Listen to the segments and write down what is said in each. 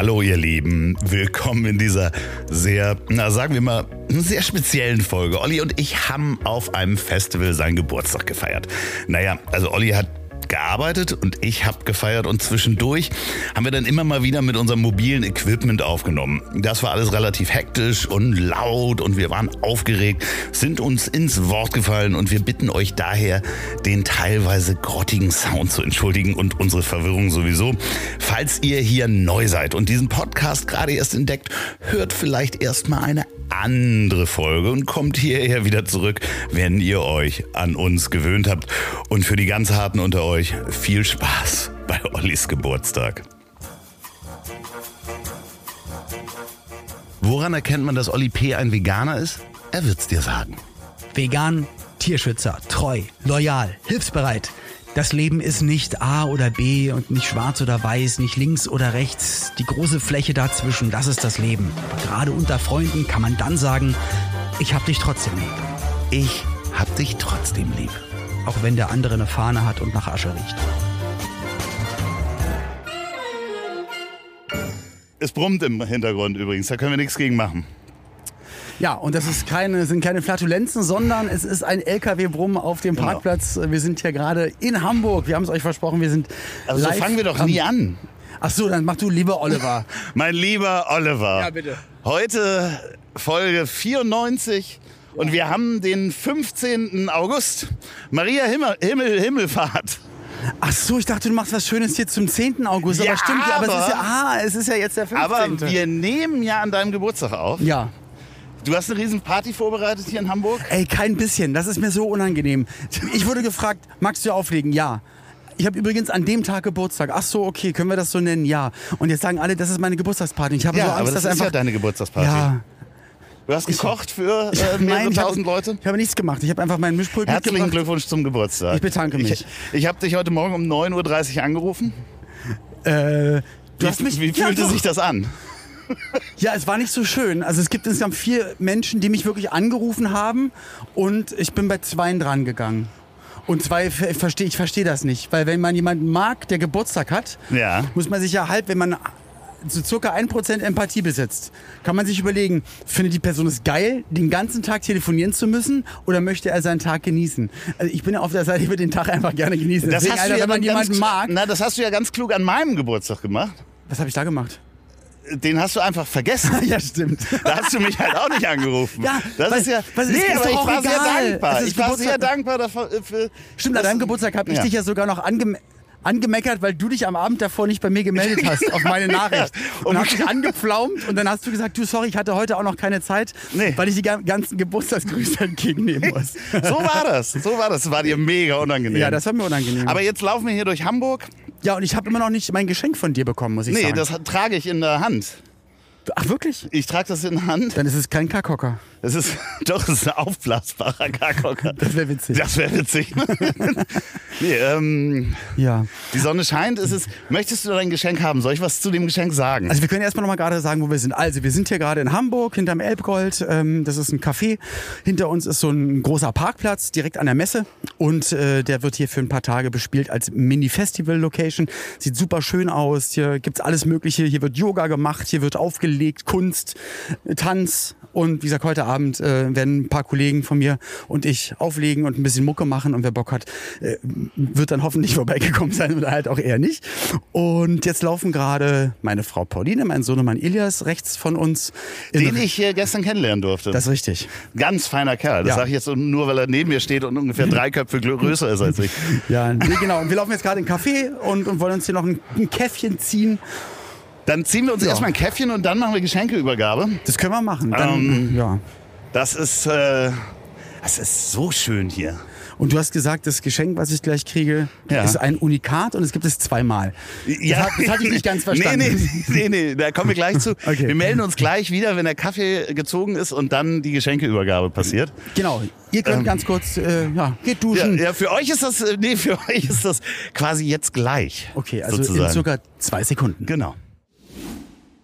Hallo ihr Lieben, willkommen in dieser sehr, na sagen wir mal, sehr speziellen Folge. Olli und ich haben auf einem Festival seinen Geburtstag gefeiert. Naja, also Olli hat gearbeitet und ich habe gefeiert und zwischendurch haben wir dann immer mal wieder mit unserem mobilen Equipment aufgenommen. Das war alles relativ hektisch und laut und wir waren aufgeregt, sind uns ins Wort gefallen und wir bitten euch daher, den teilweise grottigen Sound zu entschuldigen und unsere Verwirrung sowieso. Falls ihr hier neu seid und diesen Podcast gerade erst entdeckt, hört vielleicht erstmal eine andere Folge und kommt hierher wieder zurück, wenn ihr euch an uns gewöhnt habt. Und für die ganz Harten unter euch viel Spaß bei Ollis Geburtstag. Woran erkennt man, dass Olli P. ein Veganer ist? Er wird's dir sagen. Vegan, Tierschützer, treu, loyal, hilfsbereit. Das Leben ist nicht A oder B und nicht schwarz oder weiß, nicht links oder rechts. Die große Fläche dazwischen, das ist das Leben. Aber gerade unter Freunden kann man dann sagen, ich hab dich trotzdem lieb. Ich hab dich trotzdem lieb. Auch wenn der andere eine Fahne hat und nach Asche riecht. Es brummt im Hintergrund übrigens, da können wir nichts gegen machen. Ja, und das ist keine, sind keine Flatulenzen, sondern es ist ein LKW-Brumm auf dem Genau. Parkplatz. Wir sind hier gerade in Hamburg. Wir haben es euch versprochen, wir sind Also so live fangen wir doch nie an. Ach so, dann mach du lieber Oliver. Mein lieber Oliver. Ja, bitte. Heute Folge 94 und wir haben den 15. August. Maria Himmel, Himmel, Himmelfahrt. Ach so, ich dachte, du machst was Schönes hier zum 10. August. Ja, aber stimmt, aber, es aber- ist ja, ah, es ist ja jetzt der 15. Aber wir nehmen ja an deinem Geburtstag auf. ja. Du hast eine riesen Party vorbereitet hier in Hamburg. Ey, kein bisschen. Das ist mir so unangenehm. Ich wurde gefragt, magst du auflegen? Ja. Ich habe übrigens an dem Tag Geburtstag. Ach so, okay, können wir das so nennen? Ja. Und jetzt sagen alle, das ist meine Geburtstagsparty. Ich habe Ja, so Angst, aber das dass ist einfach ja deine Geburtstagsparty. Ja. Du hast gekocht für äh, mehrere Nein, tausend Leute. ich habe nichts gemacht. Ich habe einfach meinen Mischpult Herzlichen mitgebracht. Glückwunsch zum Geburtstag. Ich bedanke mich. Ich, ich habe dich heute Morgen um 9.30 Uhr angerufen. Äh, du Wie, hast mich, wie Ja, fühlte doch. sich das an? Ja, es war nicht so schön. Also es gibt insgesamt vier Menschen, die mich wirklich angerufen haben und ich bin bei zweien dran gegangen. Und zwei ver- verstehe ich verstehe das nicht, weil wenn man jemanden mag, der Geburtstag hat, Ja. muss man sich ja halb, wenn man so circa 1% Empathie besitzt, kann man sich überlegen, findet die Person es geil, den ganzen Tag telefonieren zu müssen oder möchte er seinen Tag genießen? Also ich bin ja auf der Seite, ich würde den Tag einfach gerne genießen. Deswegen, Alter, wenn man dann ganz, jemanden mag, Na, das hast du ja ganz klug an meinem Geburtstag gemacht. was habe ich da gemacht? Den hast du einfach vergessen. ja, stimmt. Da hast du mich halt auch nicht angerufen. Ja, das weil- ist ja. es nee, ist aber ich war sehr egal. dankbar. Es ist Ich war sehr dankbar dafür. Für, Stimmt, an deinem Geburtstag habe ich ja. dich ja sogar noch ange angemeckert, weil du dich am Abend davor nicht bei mir gemeldet hast auf meine Nachricht. Und Und- hast dich angepflaumt und dann hast du gesagt, du sorry, ich hatte heute auch noch keine Zeit, Nee. weil ich die ga- ganzen Geburtstagsgrüße entgegennehmen muss. So war das. So war das. Das war dir mega unangenehm. ja, das war mir unangenehm. aber jetzt laufen wir hier durch Hamburg. ja, und ich habe immer noch nicht mein Geschenk von dir bekommen, muss ich Nee, sagen. das trage ich in der Hand. Ach wirklich? Ich trage das in der Hand. Dann ist es kein Kackhocker. Das ist doch das ist ein aufblasbarer Karkocker. Das wäre witzig. Das wäre witzig. nee, ähm, Ja. die Sonne scheint. Es ist, möchtest du dein Geschenk haben? Soll ich was zu dem Geschenk sagen? Also wir können erstmal noch mal gerade sagen, wo wir sind. Also wir sind hier gerade in Hamburg hinterm Elbgold. Ähm, das ist ein Café. Hinter uns ist so ein großer Parkplatz direkt an der Messe und äh, der wird hier für ein paar Tage bespielt als Mini-Festival-Location. Sieht super schön aus. Hier gibt's alles Mögliche. Hier wird Yoga gemacht, hier wird aufgelegt, Kunst, Tanz und wie gesagt heute Abend äh, werden ein paar Kollegen von mir und ich auflegen und ein bisschen Mucke machen und wer Bock hat, äh, wird dann hoffentlich vorbeigekommen sein oder halt auch eher nicht. Und jetzt laufen gerade meine Frau Pauline, mein Sohn und mein Ilias rechts von uns. Den ich hier gestern kennenlernen durfte. das ist richtig. Ganz feiner Kerl. Das Ja. sage ich jetzt nur, weil er neben mir steht und ungefähr drei Köpfe größer ist als ich. Ja, nee, genau. Und wir laufen jetzt gerade in den Café und, und wollen uns hier noch ein, ein Käffchen ziehen. Dann ziehen wir uns Ja. erstmal ein Käffchen und dann machen wir Geschenkeübergabe. Das können wir machen. Dann, Ähm. ja. Das ist, äh, das ist so schön hier. Und du hast gesagt, das Geschenk, was ich gleich kriege, Ja. ist ein Unikat und es gibt es zweimal. Das, hat, das hatte ich nicht ganz verstanden. Nee, nee, nee, nee, da kommen wir gleich zu. Okay. Wir melden uns gleich wieder, wenn der Kaffee gezogen ist und dann die Geschenkeübergabe passiert. Genau. Ihr könnt ganz kurz, äh, ja, geht Ähm. Ja, duschen. ja, für euch ist das, äh, nee, für euch ist das quasi jetzt gleich. Okay, also sozusagen. in circa zwei Sekunden. Genau.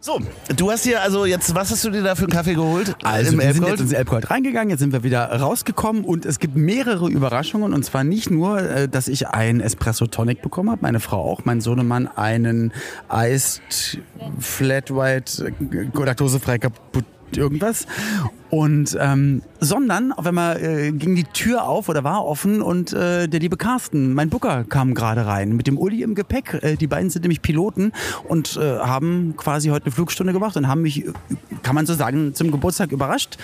So, du hast hier also jetzt, was hast du dir da für einen Kaffee geholt? Also Im wir sind jetzt ins Elbgold reingegangen, jetzt sind wir wieder rausgekommen und es gibt mehrere Überraschungen und zwar nicht nur, äh, dass ich einen Espresso Tonic bekommen habe, meine Frau auch, mein Sohnemann einen Iced Flat White äh, laktosefrei kaputt irgendwas und ähm, sondern auf einmal äh, ging die Tür auf oder war offen und äh, der liebe Carsten, mein Booker, kam gerade rein mit dem Uli im Gepäck. Äh, die beiden sind nämlich Piloten und äh, haben quasi heute eine Flugstunde gemacht und haben mich, kann man so sagen, zum Geburtstag überrascht.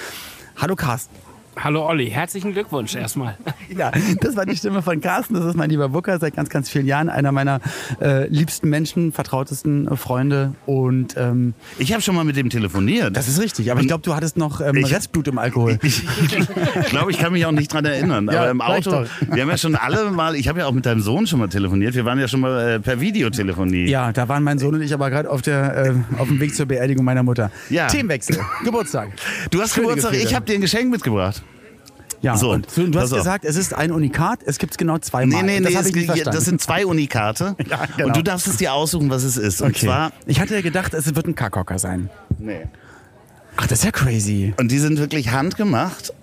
Hallo Carsten. Hallo Olli, herzlichen Glückwunsch erstmal. Ja, das war die Stimme von Carsten. Das ist mein lieber Booker seit ganz, ganz vielen Jahren. Einer meiner äh, liebsten Menschen, vertrautesten äh, Freunde. Und ähm, Ich habe schon mal mit dem telefoniert. das ist richtig. Aber ich glaube, du hattest noch ähm, Ich- Restblut im Alkohol. Ich glaube, ich kann mich auch nicht dran erinnern. Ja, aber im Auto, doch. wir haben ja schon alle mal, ich habe ja auch mit deinem Sohn schon mal telefoniert. Wir waren ja schon mal äh, per Videotelefonie. Ja, da waren mein Sohn und ich aber gerade auf, der, äh, auf dem Weg zur Beerdigung meiner Mutter. Ja. Themenwechsel. Geburtstag. Du hast Schöne Geburtstag, Gefühle. ich habe dir ein Geschenk mitgebracht. Ja, So, und du, du hast gesagt, es ist ein Unikat, es gibt es genau zweimal. Nee, nee, das nee, verstanden. das sind zwei Unikate. Ja, genau. Und du darfst es dir aussuchen, was es ist. Und okay. zwar, ich hatte ja gedacht, es wird ein Kackhocker sein. nee. Ach, das ist ja crazy. Und die sind wirklich handgemacht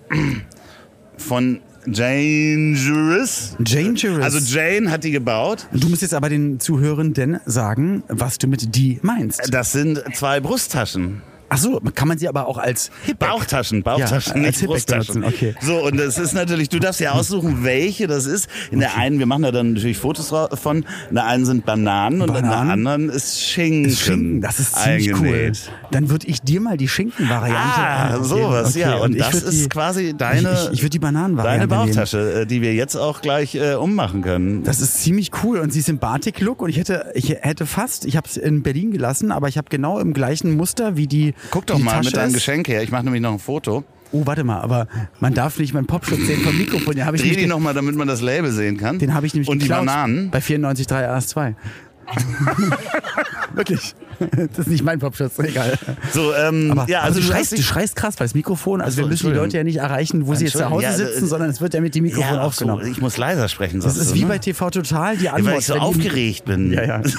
von Dangerous. Dangerous. Also Jane hat die gebaut. Du musst jetzt aber den Zuhörenden sagen, was du mit die meinst. Das sind zwei Brusttaschen. Ach so, kann man sie aber auch als Hipback Bauchtaschen, Bauchtaschen, Ja, nicht Brusttaschen. okay. So, und das ist natürlich, du darfst ja aussuchen, welche das ist. In der einen, wir machen da dann natürlich Fotos davon, in der einen sind Bananen, und in der Bananen. anderen ist Schinken. Schinken, das ist ziemlich eingenäht. cool. Dann würde ich dir mal die Schinken-Variante Ah, sowas, Okay, ja. Und, ich das ist die, quasi deine, Ich, ich, ich würde die Bananenvariante deine nehmen. Bauchtasche, äh, die wir jetzt auch gleich äh, ummachen können. Das ist ziemlich cool und sie ist im Batik-Look und ich hätte, ich hätte fast, ich habe es in Berlin gelassen, aber ich habe genau im gleichen Muster wie die Guck doch mal Tasche mit deinem. Geschenk her. Ich mache nämlich noch ein Foto. Oh, warte mal, aber man darf nicht meinen Popschutz sehen vom Mikrofon. Den ich Dreh die ge- nochmal, damit man das Label sehen kann. Den habe ich nämlich Und die Bananen. Bei 94.3 RS2. Wirklich. Das ist nicht mein Popschutz, egal. So, ähm, Aber, ja, aber also du, schreist, du schreist krass, weil das Mikrofon, also so, wir müssen die. Leute ja nicht erreichen, wo sie jetzt zu Hause ja, sitzen, äh, sondern es wird ja mit dem Mikrofon ja, ach so, aufgenommen. ich muss leiser sprechen. Das ist du, wie ne? bei TV Total, die Ja, Antwort. weil ich so aufgeregt bin. Ja, ja.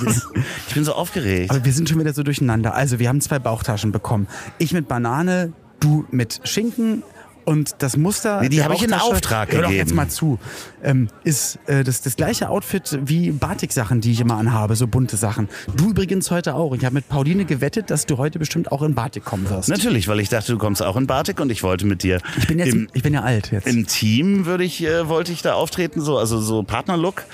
Ich bin so aufgeregt. Aber wir sind schon wieder so durcheinander. Also wir haben zwei Bauchtaschen bekommen. Ich mit Banane, du mit Schinken. Und das Muster. Nee, die habe ich in Auftrag Hör doch gegeben. jetzt mal zu. Ähm, ist äh, das, das gleiche Outfit wie Batik-Sachen, die ich immer anhabe, so bunte Sachen. Du übrigens heute auch. Ich habe mit Pauline gewettet, dass du heute bestimmt auch in Batik kommen wirst. Natürlich, weil ich dachte, du kommst auch in Batik und ich wollte mit dir Ich bin jetzt, im, ich bin ja alt jetzt. im Team würde ich, äh, wollte ich da auftreten, so, also so Partnerlook.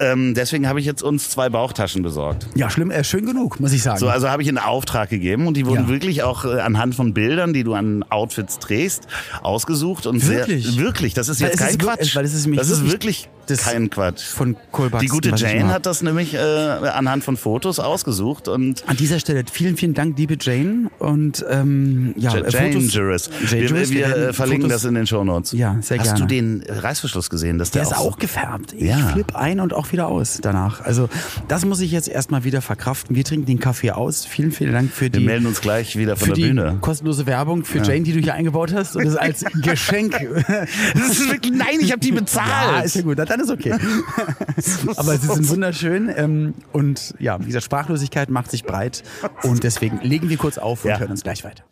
Ähm, deswegen habe ich jetzt uns zwei Bauchtaschen besorgt. ja, schlimm, äh, schön genug, muss ich sagen. So, also habe ich in Auftrag gegeben und die wurden Ja. wirklich auch äh, anhand von Bildern, die du an Outfits drehst, ausgesucht und Wirklich? sehr wirklich. Das ist Weil jetzt es kein ist Quatsch. weil es ist nämlich das ist wirklich das kein Quatsch. von Kohlbachs. Die gute Jane hat das nämlich äh, anhand von Fotos ausgesucht und An dieser Stelle vielen, vielen Dank, liebe Jane. Und ähm, ja, äh, Fotos. Dangerous. Wir, Dangerous, wir, werden äh, verlinken Fotos- das in den Shownotes. Ja, sehr Hast gerne. du den Reißverschluss gesehen? Dass der, Der ist so- auch gefärbt. Ich Ja. flipp ein und auch wieder aus danach. Also das muss ich jetzt erstmal wieder verkraften. Wir trinken den Kaffee aus. Vielen, vielen Dank für Wir die, melden uns gleich wieder von der Bühne. kostenlose Werbung für Jane, die du hier eingebaut hast. Und das als Geschenk. Das ist wirklich, nein, ich habe die bezahlt. Ja, ist ja gut. Dann ist okay. Aber sie sind wunderschön. Ähm, und ja, wie gesagt, Sprachlosigkeit macht sich breit. Und deswegen legen wir kurz auf und Ja. hören uns gleich weiter.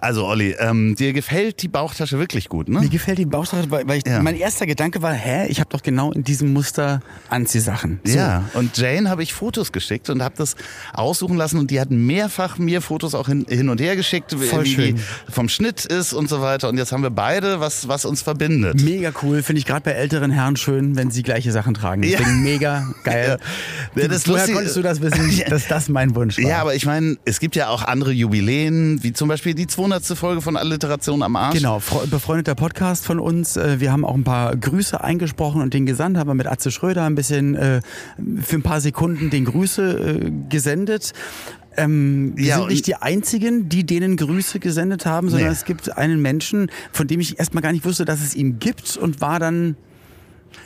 Also Olli, ähm, dir gefällt die Bauchtasche wirklich gut, ne? Mir gefällt die Bauchtasche, weil, weil ich, Ja. mein erster Gedanke war, hä, ich habe doch genau in diesem Muster Anziehsachen. So. Ja, und Jane habe ich Fotos geschickt und habe das aussuchen lassen und die hat mehrfach mir Fotos auch hin, hin und her geschickt, wie- Voll wie schön. die vom Schnitt ist und so weiter. Und jetzt haben wir beide was, was uns verbindet. Mega cool, finde ich gerade bei älteren Herren schön, wenn sie gleiche Sachen tragen. Ja. Deswegen mega geil. Ja, das ist Woher lustig. konntest du das wissen, Ja. dass das mein Wunsch war? Ja, aber ich meine, es gibt ja auch andere Jubiläen, wie zum Beispiel die 200. Folge von Alliteration am Arsch. Genau, fre- befreundeter Podcast von uns. Äh, Wir haben auch ein paar Grüße eingesprochen und den gesandt, haben wir mit Atze Schröder ein bisschen äh, für ein paar Sekunden den Grüße äh, gesendet. Ähm, wir Ja, sind nicht die einzigen, die denen Grüße gesendet haben, sondern Nee. es gibt einen Menschen, von dem ich erstmal gar nicht wusste, dass es ihn gibt und war dann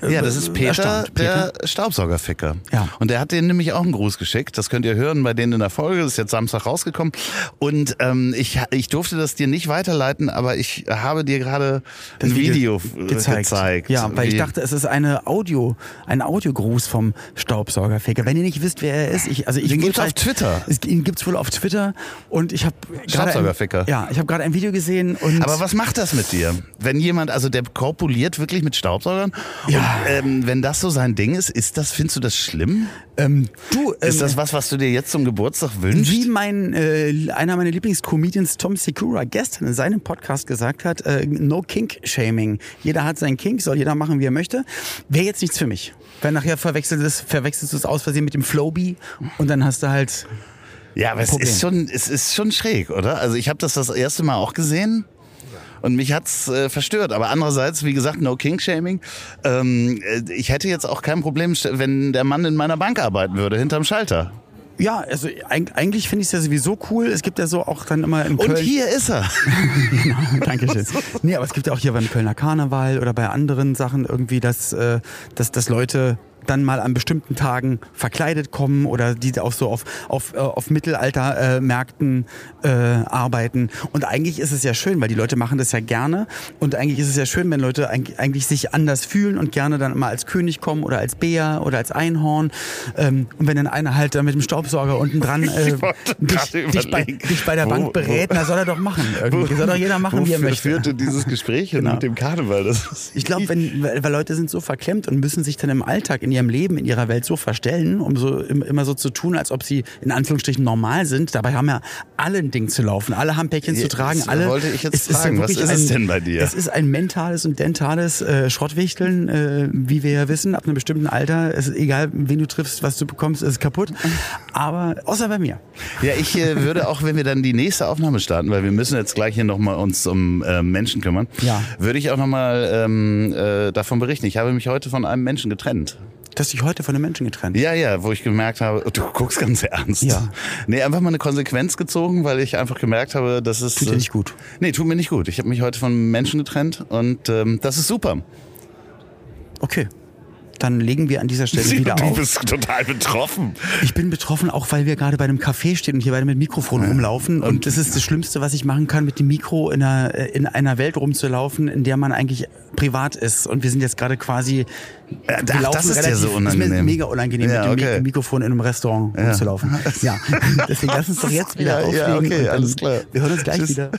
Ja, das ist Peter, erstaunt. der Staubsaugerficker. Ja. Und der hat denen nämlich auch einen Gruß geschickt. Das könnt ihr hören bei denen in der Folge. Das ist jetzt Samstag rausgekommen. Und ähm, ich, ich durfte das dir nicht weiterleiten, aber ich habe dir gerade ein Video, äh, gezeigt. Ja, weil ich dachte, es ist eine Audio, ein Audiogruß vom Staubsaugerficker. Wenn ihr nicht wisst, wer er ist, ich, also ich Den gibt's auf Twitter. Es, ihn gibt's wohl auf Twitter und ich habe Staubsaugerficker. Ja, ich habe gerade ein Video gesehen und Aber was macht das mit dir? Wenn jemand, also der korpuliert wirklich mit Staubsaugern Ja. Und ähm, wenn das so sein Ding ist, ist das, findest du das schlimm? ähm, du, ähm, Ist das was, was du dir jetzt zum Geburtstag wünschst? Wie mein äh, einer meiner Lieblingscomedians Tom Segura gestern in seinem Podcast gesagt hat, äh, no Kink Shaming. Jeder hat seinen Kink, soll jeder machen, wie er möchte. Wäre jetzt nichts für mich. Weil nachher verwechselst, es- verwechselst du es aus Versehen mit dem Flowbee und dann hast du halt Ja, aber es Problem. ist, schon, es ist schon schräg, oder? Also ich habe das das erste Mal auch gesehen. Und mich hat's äh, verstört. Aber andererseits, wie gesagt, no King-Shaming. Ähm, äh, ich hätte jetzt auch kein Problem, wenn der Mann in meiner Bank arbeiten würde, hinterm Schalter. Ja, also eig eigentlich finde ich es ja sowieso cool. Es gibt ja so auch dann immer in Köln. Und hier ist er. Dankeschön. Nee, aber es gibt ja auch hier beim Kölner Karneval oder bei anderen Sachen irgendwie, dass, äh, dass, dass Leute dann mal an bestimmten Tagen verkleidet kommen oder die auch so auf, auf, äh, auf Mittelaltermärkten äh, äh, arbeiten. Und eigentlich ist es ja schön, weil die Leute machen das ja gerne. Und eigentlich ist es ja schön, wenn Leute eig- eigentlich sich anders fühlen und gerne dann immer als König kommen oder als Bär oder als Einhorn. Ähm, und wenn dann einer halt mit dem Staubsauger unten dran äh, dich, dich, bei, dich bei der wo- Bank berät, na soll er doch machen. Irgendwie. Soll doch jeder machen, wie er möchte. führte dieses Gespräch Genau. mit dem Karneval? Ich glaube, weil Leute sind so verklemmt und müssen sich dann im Alltag, in ihrem Leben, in ihrer Welt so verstellen, um so im- immer so zu tun, als ob sie in Anführungsstrichen normal sind. Dabei haben ja alle ein Ding zu laufen, alle haben Päckchen zu tragen, das alle. wollte ich jetzt Es ist ja fragen. Was ist es denn bei dir? Es ist ein mentales und dentales äh, Schrottwichteln, äh, wie wir ja wissen, ab einem bestimmten Alter. Es ist egal, wen du triffst, was du bekommst, ist kaputt. Aber außer bei mir. Ja, ich äh, würde auch, wenn wir dann die nächste Aufnahme starten, weil wir müssen jetzt gleich hier nochmal uns um äh, Menschen kümmern, Ja. würde ich auch nochmal ähm, äh, davon berichten. Ich habe mich heute von einem Menschen getrennt. Du hast dich heute von den Menschen getrennt. Ja, ja, wo ich gemerkt habe, du guckst ganz ernst. Ja. Nee, einfach mal eine Konsequenz gezogen, weil ich einfach gemerkt habe, dass es... Tut dir nicht gut. Nee, tut mir nicht gut. Ich habe mich heute von einem Menschen getrennt und ähm, das ist super. Okay. Dann legen wir an dieser Stelle wieder du auf. bist total betroffen. Ich bin betroffen, auch weil wir gerade bei einem Café stehen und hier beide mit Mikrofon rumlaufen. Und das ist das Schlimmste, was ich machen kann, mit dem Mikro in einer, in einer Welt rumzulaufen, in der man eigentlich privat ist. Und wir sind jetzt gerade quasi. Ja, wir ach, das ist dir so Ist mir unangenehm. mega unangenehm, Ja, mit dem okay. Mi- Mikrofon in einem Restaurant rumzulaufen. Ja, deswegen lass uns doch jetzt wieder Ja, auflegen. ja, okay, und alles klar. Wir hören uns gleich Tschüss. wieder.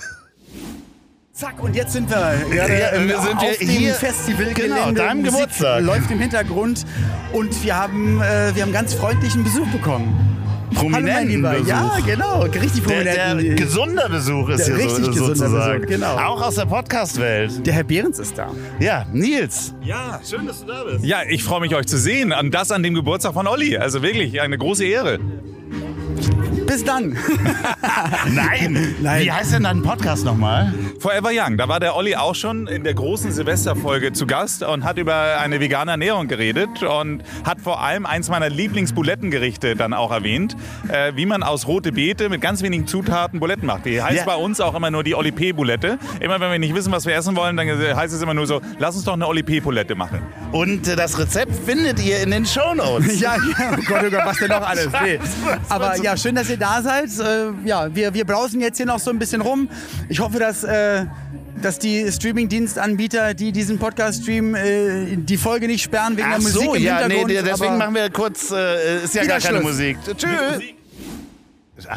Zack, und jetzt sind wir gerade Ja, ähm, wir sind auf wir dem hier- Festival. genau, deinem Musik Geburtstag. läuft im Hintergrund und wir haben, äh, wir haben ganz freundlichen Besuch bekommen. Hallo Prominenten Lieber. Besuch. Ja, genau, richtig Der, prominenten. der gesunder Besuch ist Der hier richtig so, gesunder sozusagen. Besuch, genau. Auch aus der Podcast-Welt. Der Herr Behrens ist da. Ja, Nils. Ja, Schön, dass du da bist. ja, ich freue mich, euch zu sehen. Und das an dem Geburtstag von Olli. Also wirklich eine große Ehre. Bis dann. Nein. Nein. Wie heißt denn dein Podcast nochmal? Forever Young. Da war der Olli auch schon in der großen Silvesterfolge zu Gast und hat über eine vegane Ernährung geredet und hat vor allem eins meiner Lieblingsbulettengerichte dann auch erwähnt, äh, wie man aus rote Beete mit ganz wenigen Zutaten Buletten macht. Die heißt Ja. bei uns auch immer nur die Olli P. Bulette. Immer wenn wir nicht wissen, was wir essen wollen, dann heißt es immer nur so, lass uns doch eine Olli P. Bulette machen. Und äh, das Rezept findet ihr in den Shownotes. ja, ja, oh Gott, oh Gott, was denn noch alles? Nee. Aber ja, schön, dass ihr da seid. Äh, ja, wir, wir brausen jetzt hier noch so ein bisschen rum. Ich hoffe, dass, äh, dass die Streaming-Dienstanbieter, die diesen Podcast streamen, äh, die Folge nicht sperren wegen Ach der Musik so, im ja, nee, Hintergrund. deswegen aber- machen wir kurz, äh, ist ja gar keine. Musik. Tschüss.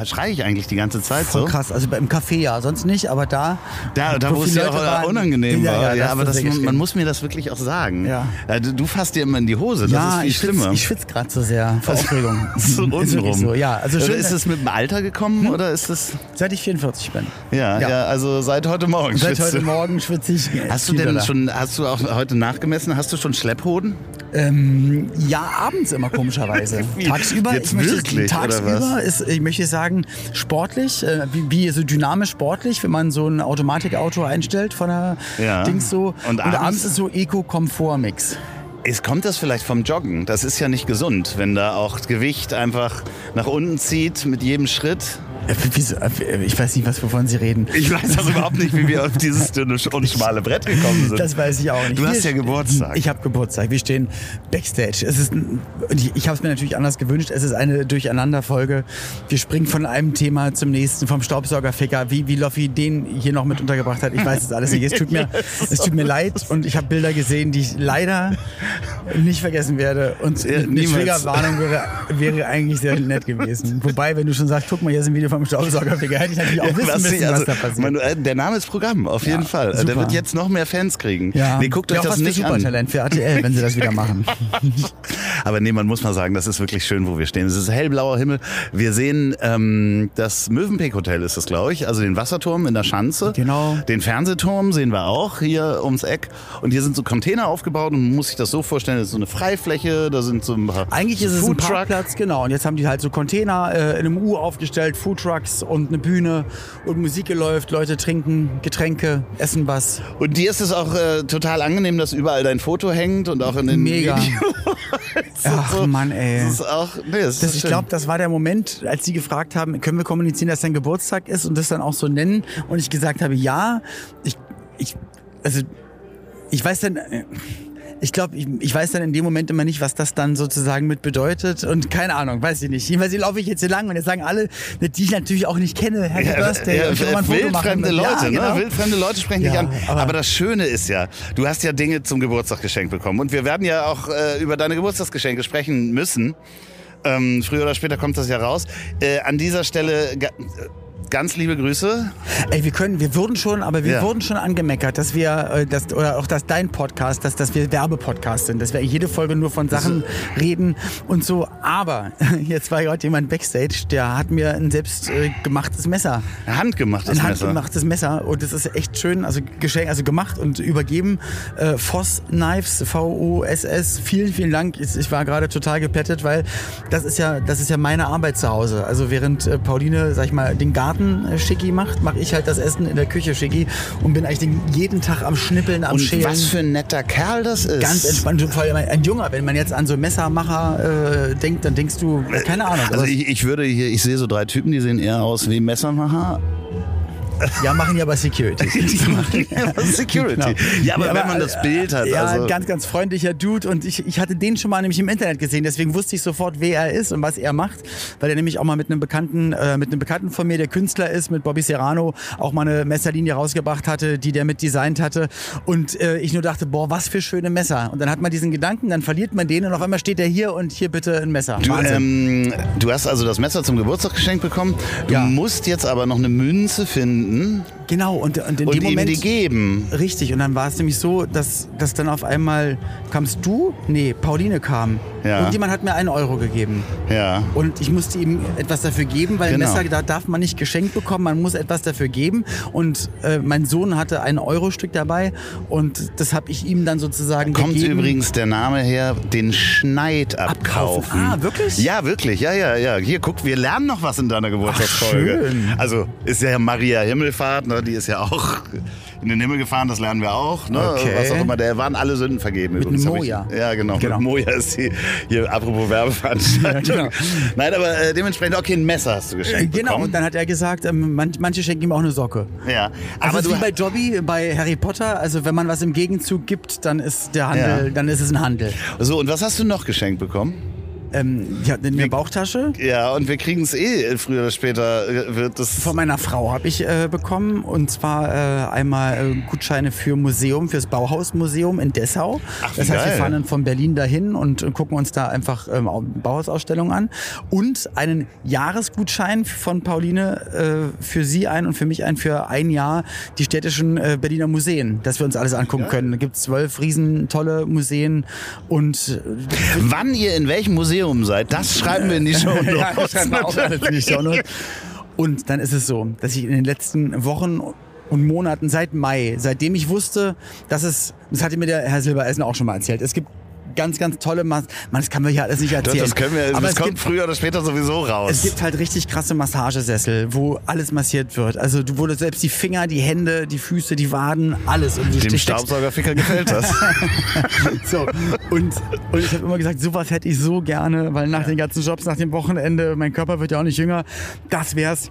Schreie ich eigentlich die ganze Zeit Voll so? krass, also im Café ja, sonst nicht, aber da. Da, da wo es ja auch waren- unangenehm Ja, war. ja, Ja, das aber das, man, geschrieben. muss mir das wirklich auch sagen. Ja. Äh, Du, du fasst dir immer in die Hose. Das ja, ist viel ich schwitze schlimmer. ich schwitz gerade so sehr vor Aufregung. so untenrum. so, ja. Also Oder schön, ist es mit dem Alter gekommen oder ist es seit ich 44 bin. ja, ja, Ja. also seit heute Morgen. Seit heute. Morgen schwitze ich. Hast du denn schon, hast du auch heute nachgemessen? Hast du schon Schlepphoden? Ähm, ja, abends immer komischerweise. Wie? tagsüber, Jetzt ich möchte, wirklich, tagsüber ist, ich möchte sagen, sportlich, äh, wie, wie so dynamisch sportlich, wenn man so ein Automatikauto einstellt von der Ja. Dings so. Und abends? ist so Eco-Komfort-Mix. Es kommt das vielleicht vom Joggen. Das ist ja nicht gesund, wenn da auch Gewicht einfach nach unten zieht mit jedem Schritt. Äh, äh, Ich weiß nicht, was wovon Sie reden. Ich weiß auch überhaupt nicht, wie wir auf dieses dünne und schmale Brett gekommen sind. Das weiß ich auch nicht. Du hast ja Geburtstag. Ich habe Geburtstag. Wir stehen Backstage. Es ist, ich, ich habe es mir natürlich anders gewünscht. Es ist eine Durcheinanderfolge. Wir springen von einem Thema zum nächsten, vom Staubsaugerficker, wie, wie Loffi den hier noch mit untergebracht hat. Ich weiß es alles nicht. Es tut mir, es tut mir leid und ich habe Bilder gesehen, die ich leider nicht vergessen werde. Und Ja, eine. Triggerwarnung wäre, wäre eigentlich sehr nett gewesen. Wobei, wenn du schon sagst, guck mal, hier ist ein Video vom Staubsaugerficker, hätte ich natürlich auch wissen Was müssen, also, was da passiert. Manuel, der Name ist Programm, auf jeden Fall. Der super. wird jetzt noch mehr Fans kriegen. ja, Nee, guckt euch Wäre auch das nicht an. Supertalent für RTL, wenn sie das wieder machen. Aber nee, man muss mal sagen, das ist wirklich schön, wo wir stehen. Es ist hellblauer Himmel. Wir sehen ähm, das Mövenpick Hotel ist es, glaube ich. Also den Wasserturm in der Schanze. Genau. Den Fernsehturm sehen wir auch hier ums Eck. Und hier sind so Container aufgebaut und man muss sich das so vorstellen, das ist so eine Freifläche, da sind so ein paar Eigentlich ist es ein. Parkplatz, genau. Und jetzt haben die halt so Container äh, in einem U aufgestellt, Foodtrucks und eine Bühne und Musik läuft, Leute trinken Getränke, essen was. Und dir ist es auch äh, total angenehm, dass überall dein Foto hängt und auch in den Mega. Videos. Ach Mann, ey. Das ist auch, nee, das Das, ist ich glaube, das war der Moment, als sie gefragt haben, können wir kommunizieren, dass dein Geburtstag ist und das dann auch so nennen. Und ich gesagt habe, ja. Ich, ich, also, ich weiß dann, äh, ich glaube, ich, ich weiß dann in dem Moment immer nicht, was das dann sozusagen mit bedeutet. Und keine Ahnung, weiß ich nicht. Jedenfalls laufe ich jetzt hier lang und jetzt sagen alle, die ich natürlich auch nicht kenne, Happy Ja, Birthday. ja, machen. wildfremde Leute, ja, genau. ne? Wildfremde Leute sprechen dich Ja, an. Aber, aber- das Schöne ist ja, du hast ja Dinge zum Geburtstag geschenkt bekommen. Und wir werden ja auch äh, über deine Geburtstagsgeschenke sprechen müssen. Ähm, früher oder später kommt das ja raus. Äh, an dieser Stelle ganz liebe Grüße. Ey, wir können, wir wurden schon, aber wir Ja. wurden schon angemeckert, dass wir, äh, dass, oder auch dass dein Podcast, dass, dass wir Werbepodcast sind, dass wir jede Folge nur von Sachen reden und so. Aber jetzt war gerade jemand backstage, der hat mir ein selbst äh, Messer, Handgemachtes ein Messer. handgemachtes Messer und das ist echt schön, also geschenkt, also gemacht und übergeben. Äh, Voss Knives, V-O-S-S. Vielen, vielen Dank. Ich, ich war gerade total geplättet, weil das ist ja, das ist ja meine Arbeit zu Hause. Also während äh, Pauline, sag ich mal, den Garten äh, schicki macht, mache ich halt das Essen in der Küche schicki und bin eigentlich den, jeden Tag am Schnippeln, am Und Schälen. was für ein netter Kerl das ist. Ganz entspannt, vor allem ein Junger. Wenn man jetzt an so Messermacher äh, denkt, dann denkst du, keine Ahnung. Also ich, ich würde hier, ich sehe so drei Typen, die sehen eher aus wie Messermacher. Ja, machen ja aber Security. Die machen eher Security. Genau. Ja, aber Ja, wenn man das Bild hat. Ja, also, ein ganz, ganz freundlicher Dude und ich, ich hatte den schon mal nämlich im Internet gesehen, deswegen wusste ich sofort, wer er ist und was er macht, weil er nämlich auch mal mit einem Bekannten, äh, mit einem Bekannten von mir, der Künstler ist, mit Bobby Serrano, auch mal eine Messerlinie rausgebracht hatte, die der mit designt hatte und äh, ich nur dachte, boah, was für schöne Messer und dann hat man diesen Gedanken, dann verliert man den und auf einmal steht er hier und hier bitte ein Messer. Du, ähm, du hast also das Messer zum Geburtstag geschenkt bekommen. Du Ja. musst jetzt aber noch eine Münze finden Stunden genau und, und in und dem Moment die geben. Richtig, und dann war es nämlich so, dass, dass dann auf einmal kamst du? Nee, Pauline kam. Ja. Und jemand hat mir einen Euro gegeben. Ja. Und ich musste ihm etwas dafür geben, weil Genau. Messer, da darf man nicht geschenkt bekommen, man muss etwas dafür geben. Und äh, mein Sohn hatte ein Euro-Stück dabei und das habe ich ihm dann sozusagen Kommt gegeben. übrigens der Name her, den Schneid abkaufen. Abkaufen. Ah, wirklich? Ja, wirklich. Ja, ja, ja. Hier, guck, wir lernen noch was in deiner Geburtstagsfolge. Ach, schön. Also ist ja Maria Himmelfahrt, ne? Die ist ja auch in den Himmel gefahren, das lernen wir auch. Ne? Okay. Was auch immer, der waren alle Sünden vergeben. Mit übrigens, hab ich- Moja. Ja, genau. Genau. Mit Moja ist die, hier, apropos Werbeveranstaltung. Ja, genau. Nein, aber äh, dementsprechend, okay, ein Messer hast du Äh, geschenkt Genau, bekommen. und dann hat er gesagt, ähm, man, manche schenken ihm auch eine Socke. ja. Also Aber es du ist wie bei Jobby, bei Harry Potter. Also wenn man was im Gegenzug gibt, dann ist der Handel, Ja. dann ist es ein Handel. so, und was hast du noch geschenkt bekommen? Ähm, ich hatte eine Bauchtasche. Ja, und wir kriegen es eh früher oder später äh, wird das. Von meiner Frau habe ich äh, bekommen und zwar äh, einmal äh, Gutscheine für Museum, fürs Bauhausmuseum in Dessau. Ach, das heißt, wir geil. fahren dann von Berlin dahin und gucken uns da einfach ähm, Au- Bauhausausstellungen an und einen Jahresgutschein von Pauline äh, für sie ein und für mich ein für ein Jahr die städtischen äh, Berliner Museen, dass wir uns alles angucken können. Da gibt es zwölf riesen tolle Museen und Wann ihr in welchem Museum seid, das schreiben wir in die Show ja, das schreiben wir auch alles in die Shownotes. Und dann ist es so, dass ich in den letzten Wochen und Monaten seit Mai, seitdem ich wusste, dass es, das hatte mir der Herr Silbereisen auch schon mal erzählt, es gibt ganz, ganz tolle Mas Man, das kann man hier alles nicht erzählen. das können wir, Aber das es kommt gibt, früher oder später sowieso raus. es gibt halt richtig krasse Massagesessel, wo alles massiert wird. Also du wurde selbst die Finger, die Hände, die Füße, die Waden, alles. Und du Dem Staubsaugerficker gefällt das. so, und, und ich habe immer gesagt, sowas hätte ich so gerne, weil nach den ganzen Jobs, nach dem Wochenende, mein Körper wird ja auch nicht jünger, das wär's.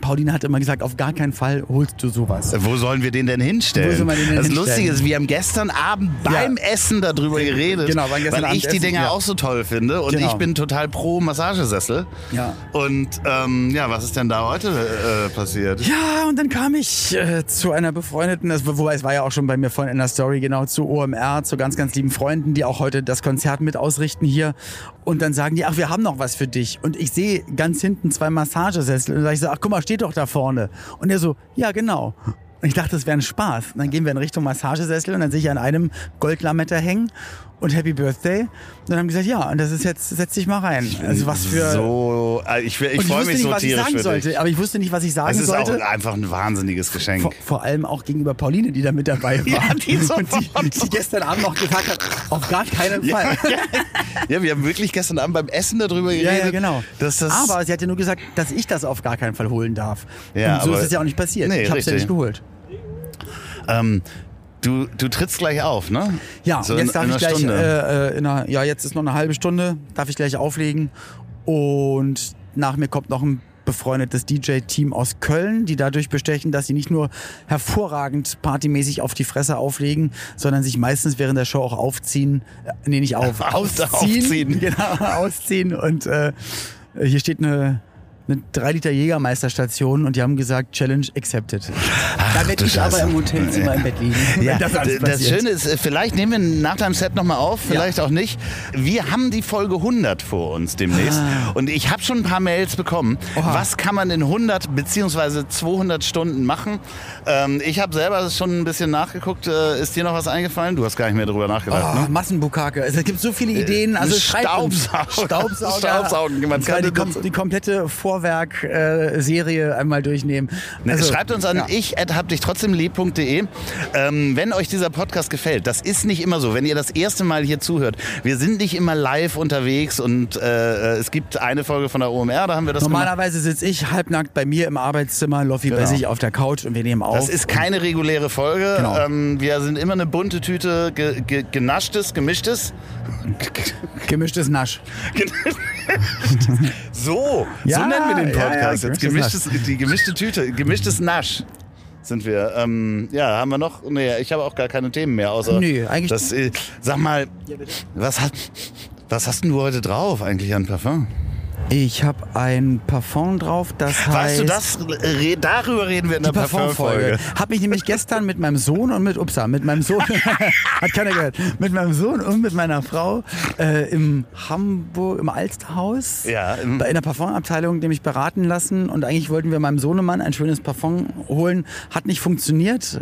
Pauline hat immer gesagt, auf gar keinen Fall holst du sowas. Wo sollen wir den denn hinstellen? Wo soll man den denn das hinstellen? Lustige ist, wir haben gestern Abend beim Essen darüber geredet, Genau, weil Abend ich die Dinger ja. auch so toll finde und Genau. ich bin total pro Massagesessel. Ja. Und ähm, ja, was ist denn da heute äh, passiert? Ja, und dann kam ich äh, zu einer befreundeten, das, wobei es war ja auch schon bei mir vorhin in der Story, genau, zu OMR, zu ganz, ganz lieben Freunden, die auch heute das Konzert mit ausrichten hier. Und dann sagen die, ach, wir haben noch was für dich. Und ich sehe ganz hinten zwei Massagesessel. Und dann sag ich so, ach, guck mal, steht doch da vorne. Und er so, ja, genau. Und ich dachte, das wäre ein Spaß. Und dann gehen wir in Richtung Massagesessel und dann sehe ich an einem Goldlametta hängen und Happy Birthday. Und dann haben die gesagt, ja, und das ist jetzt, setz dich mal rein. Also was für... So, äh, ich, ich, ich freue wusste mich nicht, so was ich tierisch sagen sollte, aber ich wusste nicht, was ich sagen Es ist sollte. auch einfach ein wahnsinniges Geschenk. Vor, vor allem auch gegenüber Pauline, die da mit dabei war. Ja, die die, die gestern Abend noch gesagt hat, auf gar keinen Fall. Ja, wir haben wirklich gestern Abend beim Essen darüber Ja, geredet. ja, genau. Dass das aber sie hat ja nur gesagt, dass ich das auf gar keinen Fall holen darf. Ja, und so aber- ist es ja auch nicht passiert. Nee, ich habe es ja nicht geholt. ähm, du, du trittst gleich auf, ne? Ja, so jetzt darf in ich gleich, äh, äh, in einer, ja, jetzt ist noch eine halbe Stunde, darf ich gleich auflegen. Und nach mir kommt noch ein befreundetes DJ-Team aus Köln, die dadurch bestechen, dass sie nicht nur hervorragend partymäßig auf die Fresse auflegen, sondern sich meistens während der Show auch aufziehen, äh, nee, nicht auf, ausziehen, aufziehen. genau, ausziehen und äh, hier steht eine eine 3 Liter Jägermeisterstation und die haben gesagt, Challenge accepted. da werde ich aber Scheiße. im Hotelzimmer im Bett liegen. Ja, das, das. Schöne ist, äh, vielleicht nehmen wir nach deinem Set nochmal auf, vielleicht auch nicht. Wir haben die Folge 100 vor uns demnächst und ich habe schon ein paar Mails bekommen. Ah. Oha. Was kann man in 100 beziehungsweise 200 Stunden machen? Ähm, ich habe selber schon ein bisschen nachgeguckt. Äh, ist dir noch was eingefallen? Du hast gar nicht mehr darüber nachgedacht, Oh, ne? Massenbukake. Also, es gibt so viele Ideen. Also schreibt uns. Staubsauger. Staubsaugen. Man kann die, kom die komplette Vorwerk-Serie einmal durchnehmen. Ne, Also, Schreibt uns an ja. ich hab dich trotzdem lieb.de. Ähm, wenn euch dieser Podcast gefällt, das ist nicht immer so. Wenn ihr das erste Mal hier zuhört, wir sind nicht immer live unterwegs und äh, es gibt eine Folge von der OMR, da haben wir das. Normalerweise sitze ich halbnackt bei mir im Arbeitszimmer, Loffi bei Genau. sich auf der Couch und wir nehmen auf. Das ist keine reguläre Folge. Genau. Ähm, wir sind immer eine bunte Tüte ge ge genaschtes, gemischtes. gemischtes Nasch. So, Ja, so nennen wir den ja, ja, Podcast jetzt. gemischtes die gemischte Tüte, gemischtes Nasch sind wir. Ähm, ja, haben wir noch? Nee, ich habe auch gar keine Themen mehr, außer. Nö, eigentlich- Das, äh, sag mal, was, hat, was hast denn du heute drauf eigentlich an Parfum? Ich habe ein Parfum drauf, das heißt... weißt du, das, re, darüber reden wir in der Parfumfolge. Parfumfolge. Hab mich nämlich gestern mit meinem Sohn und mit Upsa, mit meinem Sohn, hat keiner gehört, mit meinem Sohn und mit meiner Frau äh, im Hamburg, im Alsterhaus, Ja, im- bei in der Parfumabteilung nämlich beraten lassen und eigentlich wollten wir meinem Sohnemann ein schönes Parfum holen, hat nicht funktioniert.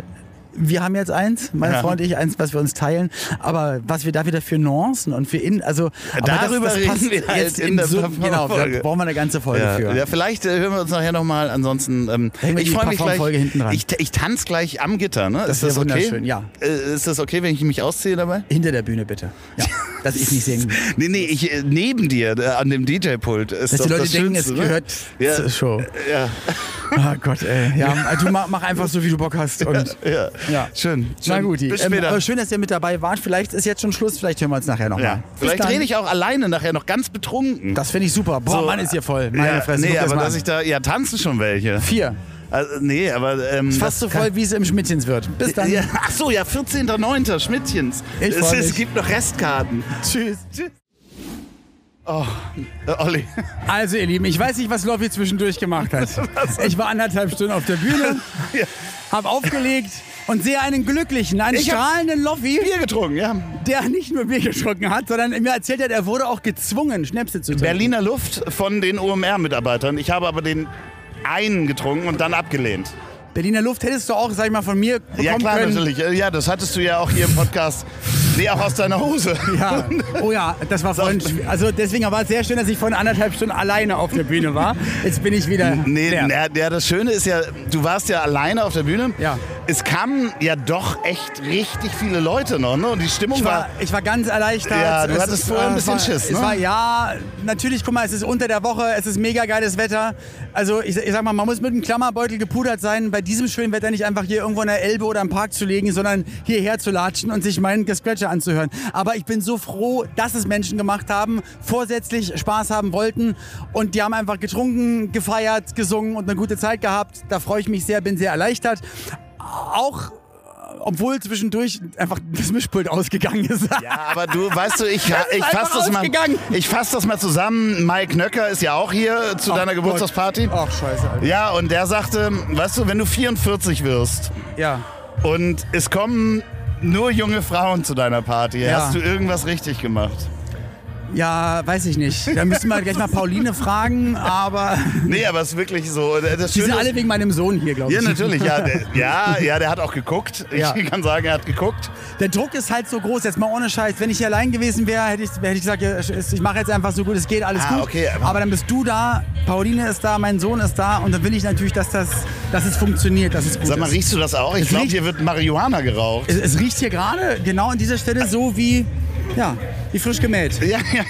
Wir haben jetzt eins, mein Ja. Freund und ich, eins, was wir uns teilen. Aber was wir da wieder für Nuancen und für in, also Darüber reden passt wir halt jetzt in der so, Genau, da brauchen wir eine ganze Folge Ja, für. ja, vielleicht äh, hören wir uns nachher nochmal. Ansonsten, ähm, ich die freue mich gleich. Parfumfolge hinten dran. Ich, ich tanze gleich am Gitter, ne? Das ist das okay? ja. Äh, ist das okay, wenn ich mich ausziehe dabei? Hinter der Bühne bitte. Ja, dass ich nicht singen. Nee, nee, ich äh, neben dir äh, an dem DJ-Pult. Ist Dass doch die Leute das denken, Schönste, es ne? gehört Ja. zur Show. Ja, Oh Gott, ey. Ja, du mach, mach einfach so, wie du Bock hast. Und, ja. ja. Schön. Na schön. gut, Bis ähm, später. aber schön, dass ihr mit dabei wart. Vielleicht ist jetzt schon Schluss, vielleicht hören wir uns nachher nochmal. ja. Vielleicht rede ich auch alleine nachher noch ganz betrunken. Das finde ich super. Boah, So, Mann, ist hier voll. Meine ja, Fresse. Nee, das aber dass ich da. Ja, tanzen schon welche. Vier. Also, nee, aber. Ähm, Fast so voll, wie es im Schmidtchens wird. Bis dann. Ja, ach so, ja, 14.09. Schmidtchens. Ich es, es gibt noch Restkarten. Tschüss. Tschüss. Oh, äh, Olli. Also, ihr Lieben, ich weiß nicht, was Loffi zwischendurch gemacht hat. Ich war anderthalb Stunden auf der Bühne, Ja. hab aufgelegt und sehe einen glücklichen, einen Ich strahlenden Loffi, Bier getrunken, ja. der nicht nur Bier getrunken hat, sondern mir erzählt hat, er wurde auch gezwungen, Schnäpse zu trinken. Berliner Luft von den OMR-Mitarbeitern. Ich habe aber den einen getrunken und dann abgelehnt. Berliner Luft hättest du auch, sag ich mal, von mir bekommen Ja, klar, können. natürlich. Äh, Ja, das hattest du ja auch hier im Podcast. Nee, auch aus deiner Hose. Ja. Oh ja, das war vorhin. Also deswegen war es sehr schön, dass ich vorhin anderthalb Stunden alleine auf der Bühne war. Jetzt bin ich wieder. Nee, ja, das Schöne ist ja, du warst ja alleine auf der Bühne. Ja. Es kamen ja doch echt richtig viele Leute noch, ne? Und die Stimmung Ich war, war. ich war ganz erleichtert. Ja, du Es hattest ist, vorher ein äh, bisschen war, Schiss, ne? Es war, ja, natürlich, guck mal, es ist unter der Woche, es ist mega geiles Wetter. Also ich, ich sag mal, man muss mit einem Klammerbeutel gepudert sein, bei diesem schönen Wetter nicht einfach hier irgendwo in der Elbe oder im Park zu legen, sondern hierher zu latschen und sich meinen Gescratcher anzuhören. Aber ich bin so froh, dass es Menschen gemacht haben, vorsätzlich Spaß haben wollten und die haben einfach getrunken, gefeiert, gesungen und eine gute Zeit gehabt. Da freue ich mich sehr, bin sehr erleichtert. Auch obwohl zwischendurch einfach das Mischpult ausgegangen ist. Ja, aber du, weißt du, ich, ich fass einfach das mal, ich fass das mal zusammen. Mike Nöcker ist ja auch hier zu deiner Geburtstagsparty. Ach, scheiße, Alter. Ja, und der sagte, weißt du, wenn du 44 wirst Ja. und es kommen nur junge Frauen zu deiner Party, Ja. hast du irgendwas richtig gemacht? Ja, weiß ich nicht. Da müssen wir gleich mal Pauline fragen, aber Nee, aber es ist wirklich so. Das die sind Schöne alle ist, wegen meinem Sohn hier, glaube ich. ja, natürlich. Ja der, ja, ja, der hat auch geguckt. Ich Ja. kann sagen, er hat geguckt. Der Druck ist halt so groß, jetzt mal ohne Scheiß. Wenn ich hier allein gewesen wäre, hätte ich, hätte ich gesagt, ich mache jetzt einfach so gut es geht, alles Ah, gut. okay, aber- dann bist du da, Pauline ist da, mein Sohn ist da und dann will ich natürlich, dass, das, dass es funktioniert, dass es gut Sag mal, ist. riechst du das auch? Ich glaube, hier wird Marihuana geraucht. Es, es riecht hier gerade genau an dieser Stelle so wie, ja, wie frisch gemäht. Ja, ja.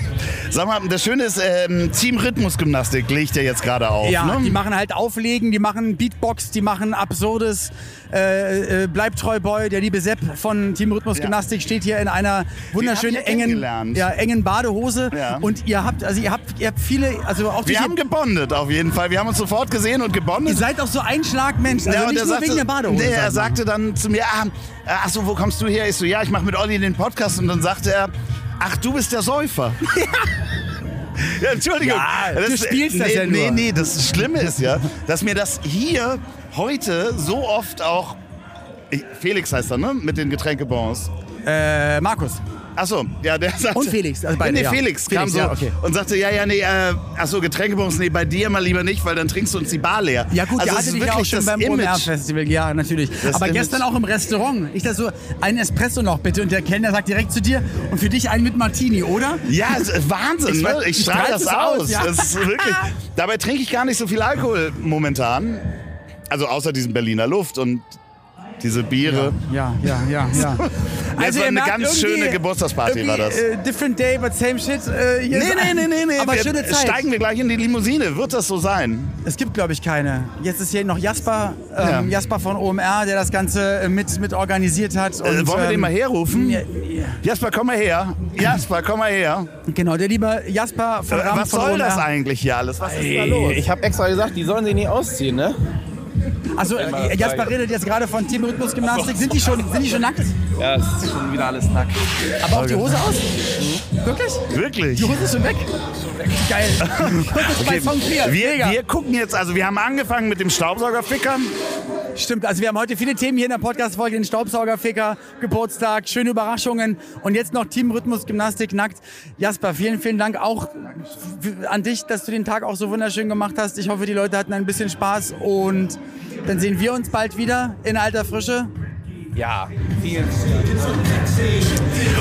Sag mal, das Schöne ist, ähm, Team Rhythmusgymnastik legt ja jetzt gerade auf. Ja, ne? die machen halt Auflegen, die machen Beatbox, die machen Absurdes. Äh, äh, Bleib treu Boy, der liebe Sepp von Team Rhythmus Ja. Gymnastik steht hier in einer wunderschönen engen, ja, engen Badehose. Ja. Und ihr habt, also ihr habt, ihr habt viele, also auch Wir haben gebondet auf jeden Fall. Wir haben uns sofort gesehen und ihr gebondet. seid auch so ein Schlagmensch, also Ja, nicht nur sagte, wegen der Badehose. Nee, er sagte dann zu mir, ah, ach so, wo kommst du her? Ich so, ja, ich mache mit Olli den Podcast. Und dann sagte er, ach, du bist der Säufer. Ja, Entschuldigung. Ja, du spielst das nee, ja nur. Nee, nee, das Schlimme ist ja, dass mir das hier heute so oft auch. Felix heißt er, ne? Mit den Getränkebons. äh, Markus. Achso, ja, der sagte. Und Felix, also beide, nee, ja. Felix, Felix, kam so ja, okay. und sagte, ja, ja, nee, äh, achso, Getränkebons, nee, bei dir mal lieber nicht, weil dann trinkst du uns die Bar leer. Ja gut, also es hatte ist dich ja auch wirklich schon beim. OMR-Festival, ja natürlich. Das Aber Image. gestern auch im Restaurant. Ich da so, ein Espresso noch bitte und der Kellner sagt direkt zu dir und für dich einen mit Martini, oder? Ja, Wahnsinn, Ich ne? Ich ich strahle strahl das aus. aus, ja. Das ist wirklich, dabei trinke ich gar nicht so viel Alkohol momentan. Also außer diesem Berliner Luft und diese Biere. Ja, ja, ja, ja. Also war eine ganz schöne Geburtstagsparty war das. Äh, different day, but same shit. Äh, hier Nee, nee, nee, nee, nee. Aber wir schöne Zeit. Steigen wir gleich in die Limousine. Wird das so sein? Es gibt, glaube ich, keine. Jetzt ist hier noch Jasper, ähm, Ja. Jasper von OMR, der das Ganze äh, mit, mit organisiert hat. Und, äh, wollen wir den ähm, mal herrufen? ja, ja. Jasper, komm mal her. Jasper, komm mal her. Genau, der liebe Jasper von Äh, was soll OMR. das eigentlich hier alles? Was ist da los? Ich habe extra gesagt, die sollen sich nicht ausziehen, ne? Also äh, Jasper redet jetzt gerade von Team Rhythmus Gymnastik. Sind die schon, sind die schon nackt? Ja, es ist schon wieder alles nackt. Aber auch die Hose aus? Wirklich? Wirklich? Die Hose ist schon weg? Geil. Das ist bei Song 4. Wir, wir gucken jetzt, also wir haben angefangen mit dem Staubsaugerfickern. Stimmt, also wir haben heute viele Themen hier in der Podcast-Folge, den Staubsaugerficker, Geburtstag, schöne Überraschungen und jetzt noch Team Rhythmus Gymnastik nackt. Jasper, vielen, vielen Dank auch an dich, dass du den Tag auch so wunderschön gemacht hast. Ich hoffe, die Leute hatten ein bisschen Spaß und dann sehen wir uns bald wieder in alter Frische. Ja, vielen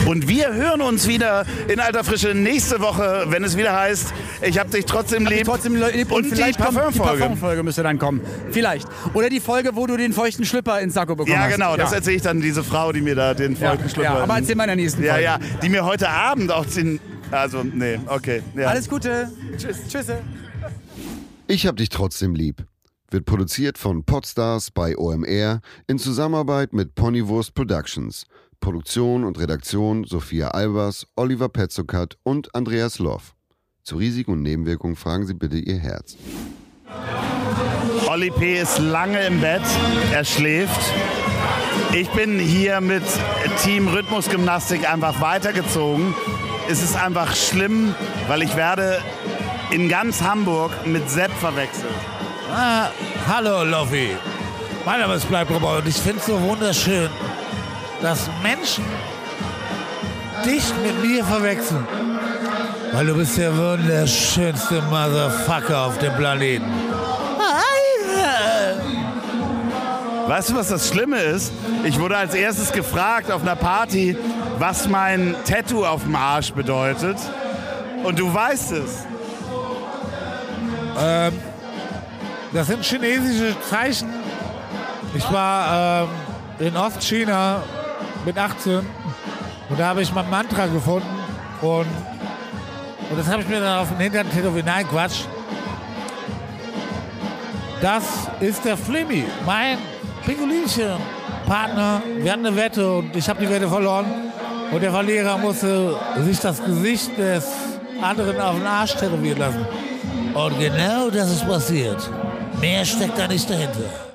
Und wir hören uns wieder in alter Frische nächste Woche, wenn es wieder heißt, ich hab dich trotzdem lieb. Trotzdem lieb und, die vielleicht kommt die Parfümfolge. Parfumfolge müsste dann kommen. Vielleicht. Oder die Folge, wo du den feuchten Schlüpper ins Sakko bekommen Ja, hast. genau, das erzähle ich dann diese Frau, die mir da den ja, feuchten Schlüpper... ja, aber erzähl mal in der nächsten Ja, Folge. ja, die mir heute Abend auch den... Also, nee, okay. Ja. Alles Gute. Tschüss. Tschüss. Ich hab dich trotzdem lieb. Wird produziert von Podstars bei OMR in Zusammenarbeit mit Ponywurst Productions. Produktion und Redaktion Sophia Albers, Oliver Petzokat und Andreas Loff. Zu Risiken und Nebenwirkungen fragen Sie bitte Ihr Herz. Olli P. ist lange im Bett, er schläft. Ich bin hier mit Team Rhythmusgymnastik einfach weitergezogen. Es ist einfach schlimm, weil ich werde in ganz Hamburg mit Sepp verwechselt. Ah, hallo Loffi. Mein Name ist Bleibruber und ich finde es so wunderschön, dass Menschen dich mit mir verwechseln. Weil du bist der wunderschönste Motherfucker auf dem Planeten. Weißt du, was das Schlimme ist? Ich wurde als erstes gefragt auf einer Party, was mein Tattoo auf dem Arsch bedeutet. Und du weißt es. Das sind chinesische Zeichen Ich war ähm, in Ostchina mit 18 und da habe ich mein Mantra gefunden und, und das habe ich mir dann auf den Hintern tätowiert. Nein, Quatsch. Das ist der Flimmy, mein Pingulinchen, Partner. Wir hatten eine Wette und ich habe die Wette verloren. Und der Verlierer musste sich das Gesicht des anderen auf den Arsch tätowieren lassen. Und genau das ist passiert. Mehr steckt da nicht dahinter.